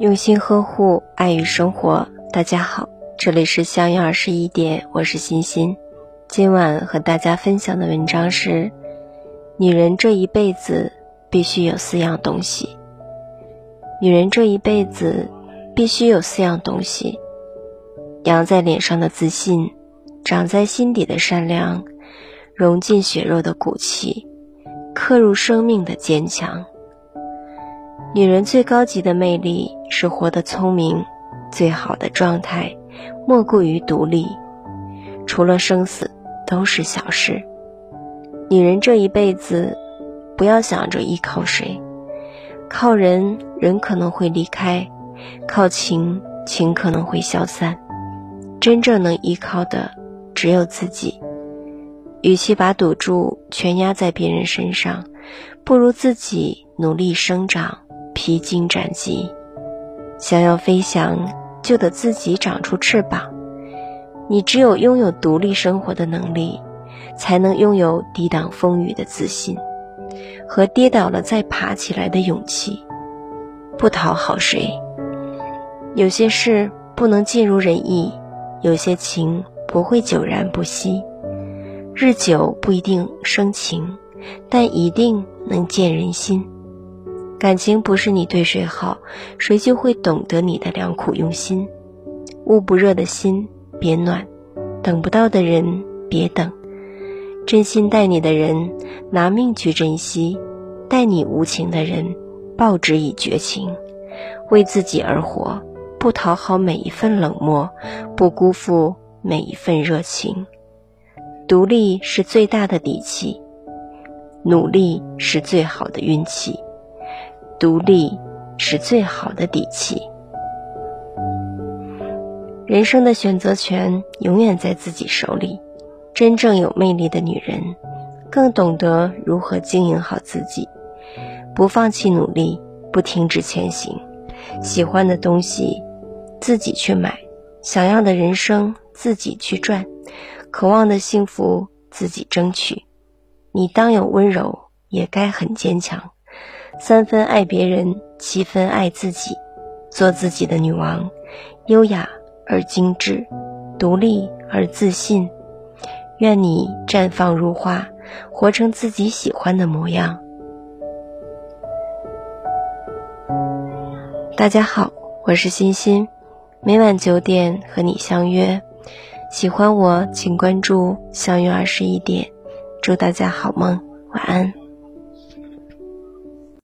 用心呵护，爱与生活。大家好，这里是相约二十一点，我是欣欣。今晚和大家分享的文章是：女人这一辈子必须有四样东西。女人这一辈子必须有四样东西：扬在脸上的自信，长在心底的善良，融进血肉的骨气，刻入生命的坚强。女人最高级的魅力是活得聪明，最好的状态莫过于独立，除了生死都是小事。女人这一辈子，不要想着依靠谁，靠人人可能会离开，靠情情可能会消散，真正能依靠的只有自己。与其把赌注全压在别人身上，不如自己努力生长。披荆斩棘，想要飞翔，就得自己长出翅膀。你只有拥有独立生活的能力，才能拥有抵挡风雨的自信，和跌倒了再爬起来的勇气。不讨好谁，有些事不能尽如人意，有些情不会久然不息。日久不一定生情，但一定能见人心。感情不是你对谁好，谁就会懂得你的良苦用心。捂不热的心别暖，等不到的人别等。真心待你的人拿命去珍惜，待你无情的人报之以绝情。为自己而活，不讨好每一份冷漠，不辜负每一份热情。独立是最大的底气，努力是最好的运气。独立是最好的底气。人生的选择权永远在自己手里。真正有魅力的女人，更懂得如何经营好自己，不放弃努力，不停止前行。喜欢的东西自己去买，想要的人生自己去赚，渴望的幸福自己争取。你当有温柔，也该很坚强。三分爱别人，七分爱自己，做自己的女王，优雅而精致，独立而自信。愿你绽放如花，活成自己喜欢的模样。大家好，我是欣欣，每晚九点和你相约。喜欢我，请关注“相约二十一点”。祝大家好梦，晚安。